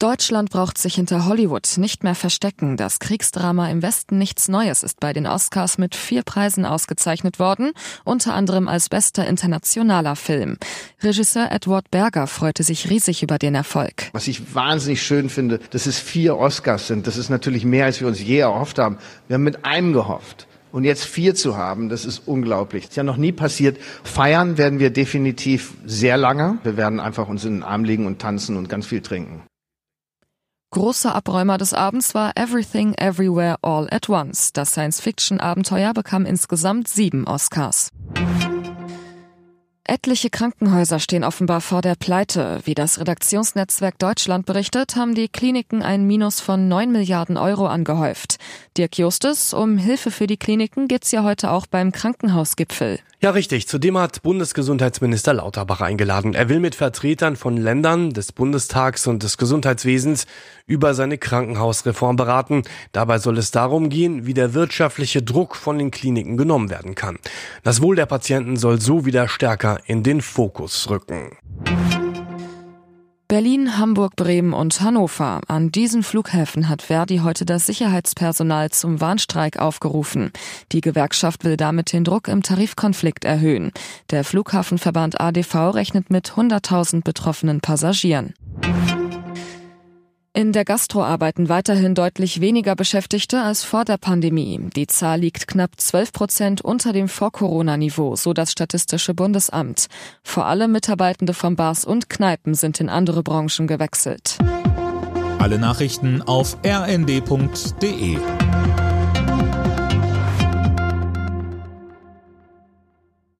Deutschland braucht sich hinter Hollywood nicht mehr verstecken. Das Kriegsdrama im Westen nichts Neues ist bei den Oscars mit vier Preisen ausgezeichnet worden, unter anderem als bester internationaler Film. Regisseur Edward Berger freute sich riesig über den Erfolg. Was ich wahnsinnig schön finde, dass es vier Oscars sind. Das ist natürlich mehr, als wir uns je erhofft haben. Wir haben mit einem gehofft. Und jetzt vier zu haben, das ist unglaublich. Das ist ja noch nie passiert. Feiern werden wir definitiv sehr lange. Wir werden einfach uns in den Arm legen und tanzen und ganz viel trinken. Großer Abräumer des Abends war Everything Everywhere All at Once. Das Science-Fiction-Abenteuer bekam insgesamt sieben Oscars. Etliche Krankenhäuser stehen offenbar vor der Pleite. Wie das Redaktionsnetzwerk Deutschland berichtet, haben die Kliniken ein Minus von 9 Milliarden Euro angehäuft. Dirk Justus, um Hilfe für die Kliniken geht's ja heute auch beim Krankenhausgipfel. Ja, richtig. Zudem hat Bundesgesundheitsminister Lauterbach eingeladen. Er will mit Vertretern von Ländern, des Bundestags und des Gesundheitswesens über seine Krankenhausreform beraten. Dabei soll es darum gehen, wie der wirtschaftliche Druck von den Kliniken genommen werden kann. Das Wohl der Patienten soll so wieder stärker in den Fokus rücken. Berlin, Hamburg, Bremen und Hannover. An diesen Flughäfen hat Verdi heute das Sicherheitspersonal zum Warnstreik aufgerufen. Die Gewerkschaft will damit den Druck im Tarifkonflikt erhöhen. Der Flughafenverband ADV rechnet mit 100.000 betroffenen Passagieren. In der Gastro arbeiten weiterhin deutlich weniger Beschäftigte als vor der Pandemie. Die Zahl liegt knapp 12 Prozent unter dem Vor-Corona-Niveau, so das Statistische Bundesamt. Vor allem Mitarbeitende von Bars und Kneipen sind in andere Branchen gewechselt. Alle Nachrichten auf rnd.de